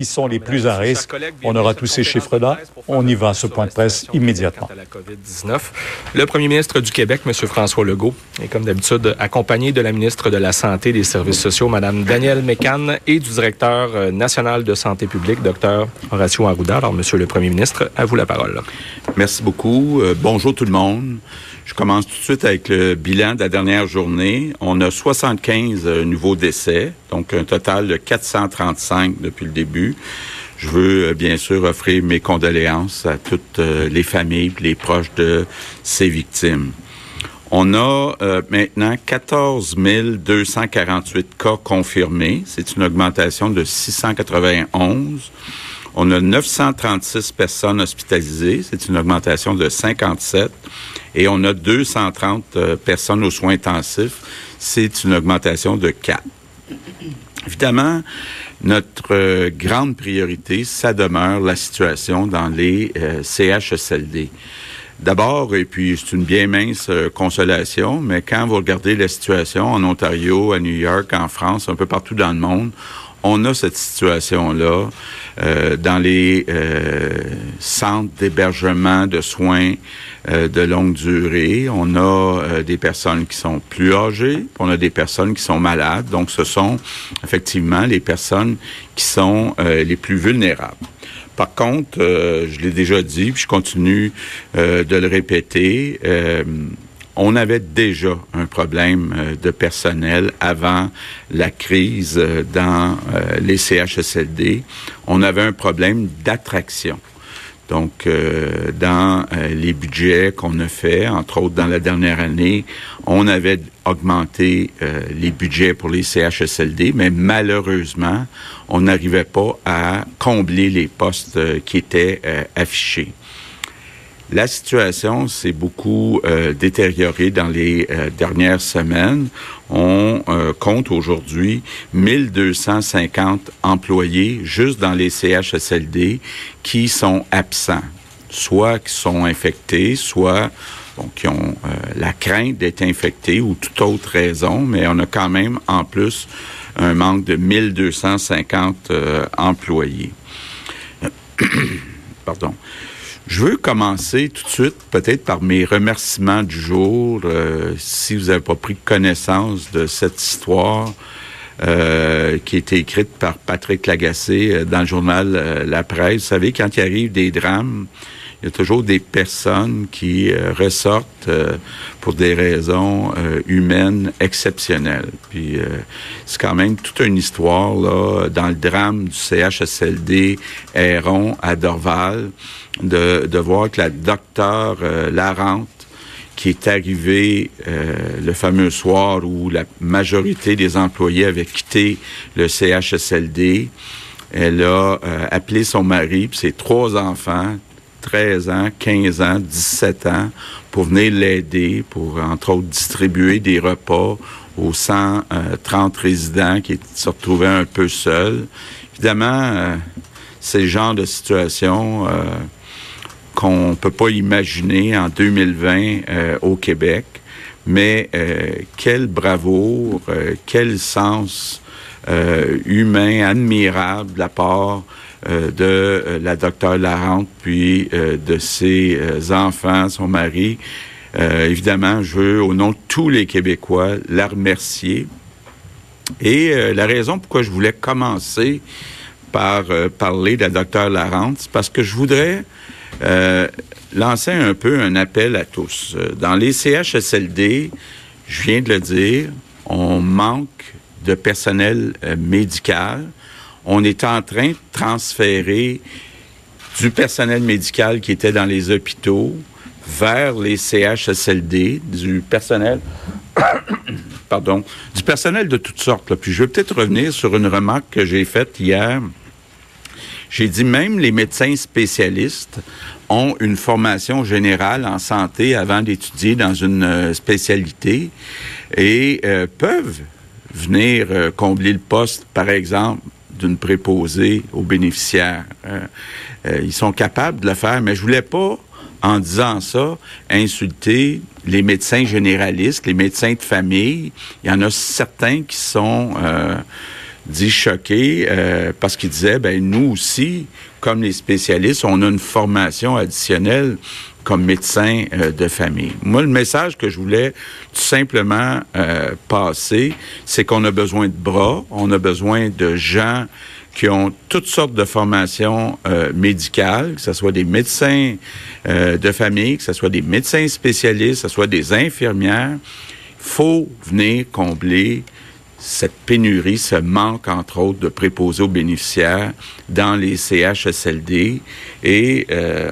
qui sont les plus à risque. On aura tous ces chiffres-là. On y va à ce point de presse immédiatement. Le premier ministre du Québec, M. François Legault, est comme d'habitude accompagné de la ministre de la Santé et des Services sociaux, Mme Danielle Mécan, et du directeur euh, national de santé publique, Dr. Horacio Arruda. Alors, Monsieur le premier ministre, à vous la parole. Merci beaucoup. Euh, bonjour tout le monde. Je commence tout de suite avec le bilan de la dernière journée. On a 75 euh, nouveaux décès, donc un total de 435 depuis le début. Je veux euh, bien sûr offrir mes condoléances à toutes euh, les familles, les proches de ces victimes. On a maintenant 14 248 cas confirmés. C'est une augmentation de 691. On a 936 personnes hospitalisées. C'est une augmentation de 57 et on a 230 euh, personnes aux soins intensifs. C'est une augmentation de 4. Évidemment, notre euh, grande priorité, ça demeure la situation dans les euh, CHSLD. D'abord, et puis c'est une bien mince consolation, mais quand vous regardez la situation en Ontario, à New York, en France, un peu partout dans le monde, on a cette situation-là euh, dans les euh, centres d'hébergement de soins euh, de longue durée. On a des personnes qui sont plus âgées, on a des personnes qui sont malades. Donc, ce sont effectivement les personnes qui sont les plus vulnérables. Par contre, je l'ai déjà dit, puis je continue de le répéter, on avait déjà un problème euh, de personnel avant la crise euh, dans euh, les CHSLD. On avait un problème d'attraction. Donc, dans les budgets qu'on a fait, entre autres dans la dernière année, on avait augmenté les budgets pour les CHSLD, mais malheureusement, on n'arrivait pas à combler les postes qui étaient affichés. La situation s'est beaucoup euh, détériorée dans les euh, dernières semaines. On euh, compte aujourd'hui 1250 employés juste dans les CHSLD qui sont absents, soit qui sont infectés, soit qui ont la crainte d'être infectés ou toute autre raison, mais on a quand même en plus un manque de 1250 employés. Pardon. Je veux commencer tout de suite peut-être par mes remerciements du jour. Euh, si vous n'avez pas pris connaissance de cette histoire euh, qui a été écrite par Patrick Lagacé euh, dans le journal La Presse, vous savez, quand il arrive des drames, il y a toujours des personnes qui ressortent pour des raisons humaines exceptionnelles. Puis c'est quand même toute une histoire là dans le drame du CHSLD Héron à Dorval de, de voir que la docteure euh, Larente, qui est arrivée euh, le fameux soir où la majorité des employés avaient quitté le CHSLD, elle a euh, appelé son mari ses trois enfants, 13 ans, 15 ans, 17 ans, pour venir l'aider, pour entre autres distribuer des repas aux 130 résidents qui se retrouvaient un peu seuls. Évidemment, c'est le genre de situation qu'on peut pas imaginer en 2020 euh, au Québec. Mais euh, quel bravoure, euh, quel sens humain admirable de la part de la docteure Larente, puis de ses enfants, son mari. évidemment, je veux, au nom de tous les Québécois, la remercier. Et la raison pourquoi je voulais commencer par parler de la docteure Larente, c'est parce que je voudrais euh, lancer un peu un appel à tous. Euh, dans les CHSLD, je viens de le dire, on manque de personnel euh, médical. On est en train de transférer du personnel médical qui était dans les hôpitaux vers les CHSLD, du personnel, pardon, du personnel de toutes sortes. Puis je vais peut-être revenir sur une remarque que j'ai faite hier j'ai dit même les médecins spécialistes ont une formation générale en santé avant d'étudier dans une euh, spécialité et euh, peuvent venir euh, combler le poste, par exemple, d'une préposée aux bénéficiaires. ils sont capables de le faire, mais je voulais pas, en disant ça, insulter les médecins généralistes, les médecins de famille. Il y en a certains qui sont dit choqué euh, parce qu'il disait, ben nous aussi, comme les spécialistes, on a une formation additionnelle comme médecin euh, de famille. Moi, le message que je voulais tout simplement euh, passer, c'est qu'on a besoin de bras, on a besoin de gens qui ont toutes sortes de formations euh, médicales, que ce soit des médecins de famille, que ce soit des médecins spécialistes, que ce soit des infirmières. Il faut venir combler cette pénurie, ce manque, entre autres, de préposés aux bénéficiaires dans les CHSLD et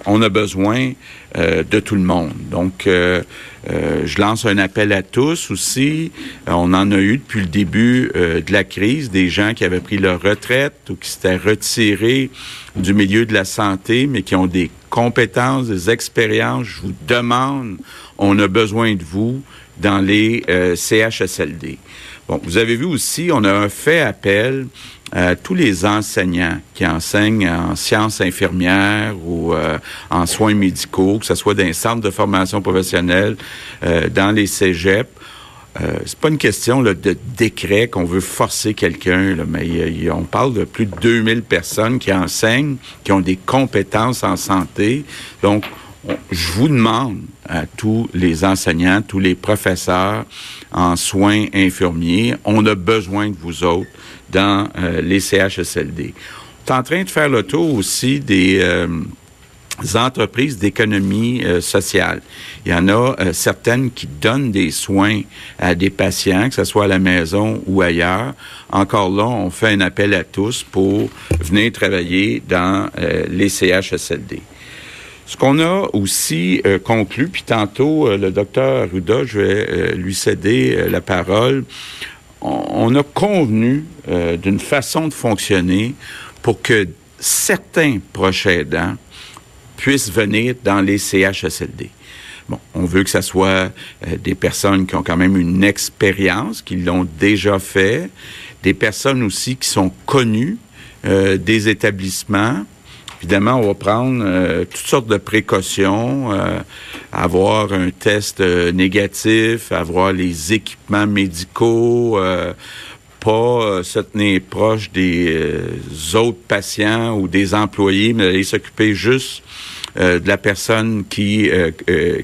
on a besoin euh, de tout le monde. Donc, euh, je lance un appel à tous aussi. On en a eu depuis le début de la crise des gens qui avaient pris leur retraite ou qui s'étaient retirés du milieu de la santé, mais qui ont des compétences, des expériences. Je vous demande, on a besoin de vous dans les CHSLD. Bon, vous avez vu aussi, on a fait appel à tous les enseignants qui enseignent en sciences infirmières ou euh, en soins médicaux, que ce soit dans les centres de formation professionnelle, euh, dans les cégeps. Euh, c'est pas une question de décret qu'on veut forcer quelqu'un, mais on parle de plus de 2000 personnes qui enseignent, qui ont des compétences en santé. Donc, je vous demande à tous les enseignants, tous les professeurs en soins infirmiers, on a besoin de vous autres dans euh, les CHSLD. On est en train de faire le tour aussi des euh, entreprises d'économie euh, sociale. Il y en a certaines qui donnent des soins à des patients, que ce soit à la maison ou ailleurs. Encore là, on fait un appel à tous pour venir travailler dans les CHSLD. Ce qu'on a aussi euh, conclu, puis tantôt, euh, le docteur Arruda, je vais euh, lui céder la parole, on, a convenu d'une façon de fonctionner pour que certains proches aidants puissent venir dans les CHSLD. Bon, on veut que ce soit des personnes qui ont quand même une expérience, qui l'ont déjà fait, des personnes aussi qui sont connues des établissements, Évidemment, on va prendre euh, toutes sortes de précautions, euh, avoir un test euh, négatif, avoir les équipements médicaux, pas se tenir proche des autres patients ou des employés, mais aller s'occuper juste de la personne qui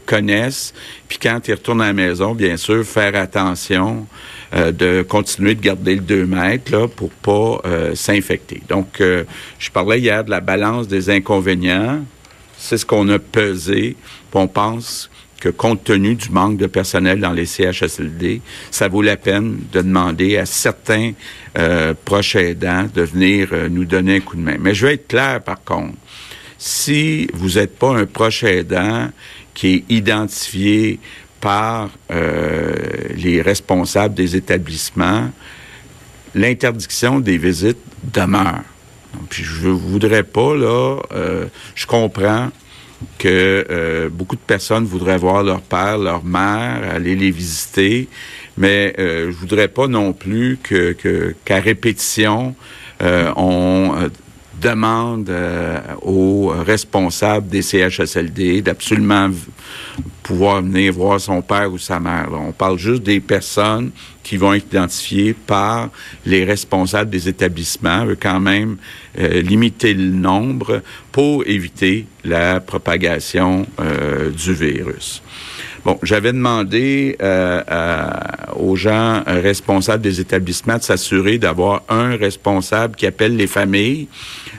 connaissent. Puis quand ils retournent à la maison, bien sûr, faire attention euh, de continuer de garder le 2 mètres là, pour pas euh, s'infecter. Donc, euh, je parlais hier de la balance des inconvénients. C'est ce qu'on a pesé. On pense que compte tenu du manque de personnel dans les CHSLD, ça vaut la peine de demander à certains proches aidants de venir nous donner un coup de main. Mais je vais être clair par contre. Si vous n'êtes pas un proche aidant qui est identifié par euh, les responsables des établissements, l'interdiction des visites demeure. Puis je voudrais pas, là, euh, je comprends que euh, beaucoup de personnes voudraient voir leur père, leur mère, aller les visiter, mais je voudrais pas non plus qu'à répétition, on demande euh, aux responsables des CHSLD d'absolument pouvoir venir voir son père ou sa mère. On parle juste des personnes qui vont être identifiées par les responsables des établissements, veut quand même euh, limiter le nombre pour éviter la propagation euh, du virus. Bon, j'avais demandé euh, aux gens responsables des établissements de s'assurer d'avoir un responsable qui appelle les familles.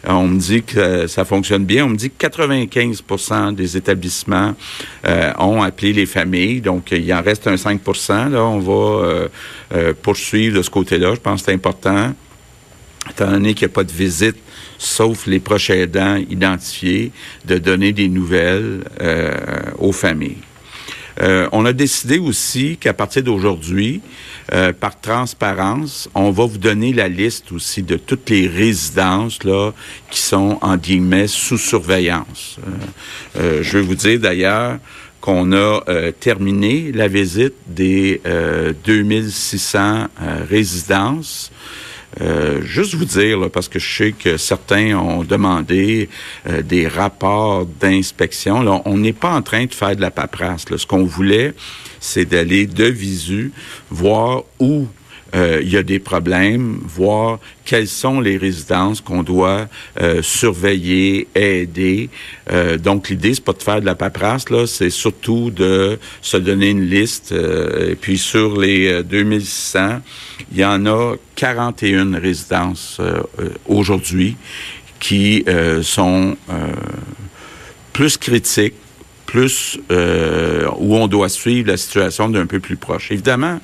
On me dit que ça fonctionne bien. On me dit que 95% des établissements euh, ont appelé les familles. Donc, il en reste un 5% Là, on va euh, poursuivre de ce côté-là. Je pense que c'est important étant donné qu'il n'y a pas de visite, sauf les proches aidants identifiés, de donner des nouvelles aux familles. Euh, on a décidé aussi qu'à partir d'aujourd'hui, euh, par transparence, on va vous donner la liste aussi de toutes les résidences là qui sont en guillemets sous surveillance. Euh, je vais vous dire d'ailleurs qu'on a terminé la visite des 2600 résidences euh, juste vous dire, parce que je sais que certains ont demandé euh, des rapports d'inspection. on n'est pas en train de faire de la paperasse. Ce qu'on voulait, c'est d'aller de visu voir où euh, il y a des problèmes, voir quelles sont les résidences qu'on doit euh, surveiller, aider. Euh, donc l'idée c'est pas de faire de la paperasse là, c'est surtout de se donner une liste. et puis sur les 2600, il y en a 41 résidences aujourd'hui qui sont plus critiques plus où on doit suivre la situation d'un peu plus proche. Évidemment,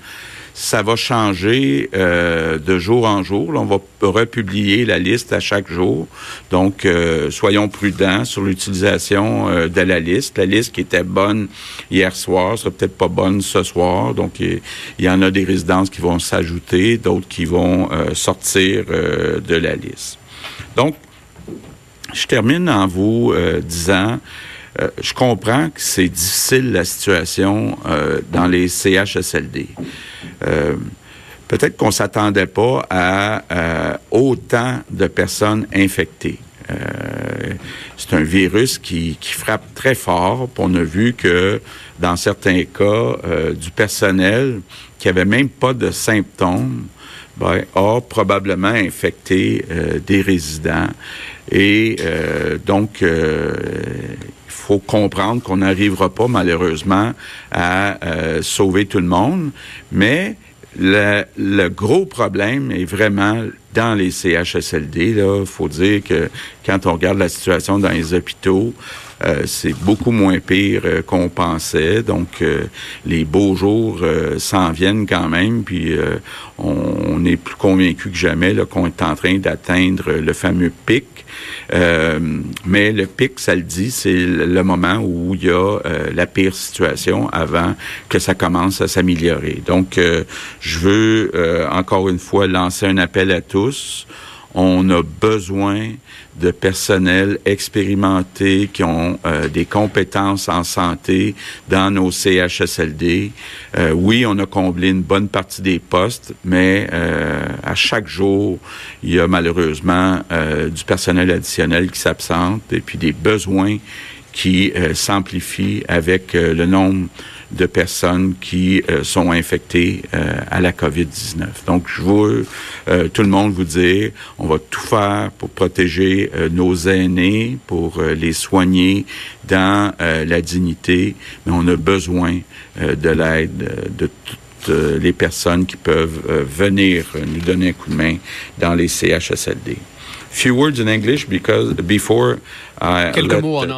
ça va changer euh, de jour en jour. on va republier la liste à chaque jour. Donc, euh, soyons prudents sur l'utilisation euh, de la liste. La liste qui était bonne hier soir sera peut-être pas bonne ce soir. Donc, il y, en a des résidences qui vont s'ajouter, d'autres qui vont sortir de la liste. Donc, je termine en vous disant je comprends que c'est difficile la situation dans les CHSLD. Euh, peut-être qu'on s'attendait pas à euh, autant de personnes infectées. Euh, c'est un virus qui, frappe très fort. On a vu que dans certains cas, du personnel qui avait même pas de symptômes ben, a probablement infecté des résidents. Et donc, faut comprendre qu'on n'arrivera pas malheureusement à euh, sauver tout le monde, mais le, le, gros problème est vraiment dans les CHSLD. Il faut dire que quand on regarde la situation dans les hôpitaux, euh, c'est beaucoup moins pire euh, qu'on pensait. Donc, euh, les beaux jours s'en viennent quand même. Puis, on, est plus convaincu que jamais qu'on est en train d'atteindre le fameux pic. mais le pic, ça le dit, c'est le moment où il y a la pire situation avant que ça commence à s'améliorer. Donc, je veux encore une fois lancer un appel à tous on a besoin de personnel expérimenté qui ont euh, des compétences en santé dans nos CHSLD. Euh, oui, on a comblé une bonne partie des postes, mais euh, à chaque jour, il y a malheureusement du personnel additionnel qui s'absente et puis des besoins qui s'amplifient avec le nombre de personnes qui euh, sont infectées euh, à la COVID-19. Donc, je veux euh, tout le monde vous dire, on va tout faire pour protéger nos aînés, pour les soigner dans la dignité, mais on a besoin de l'aide de toutes les personnes qui peuvent venir nous donner un coup de main dans les CHSLD. Few words in English because before I Quelques mots en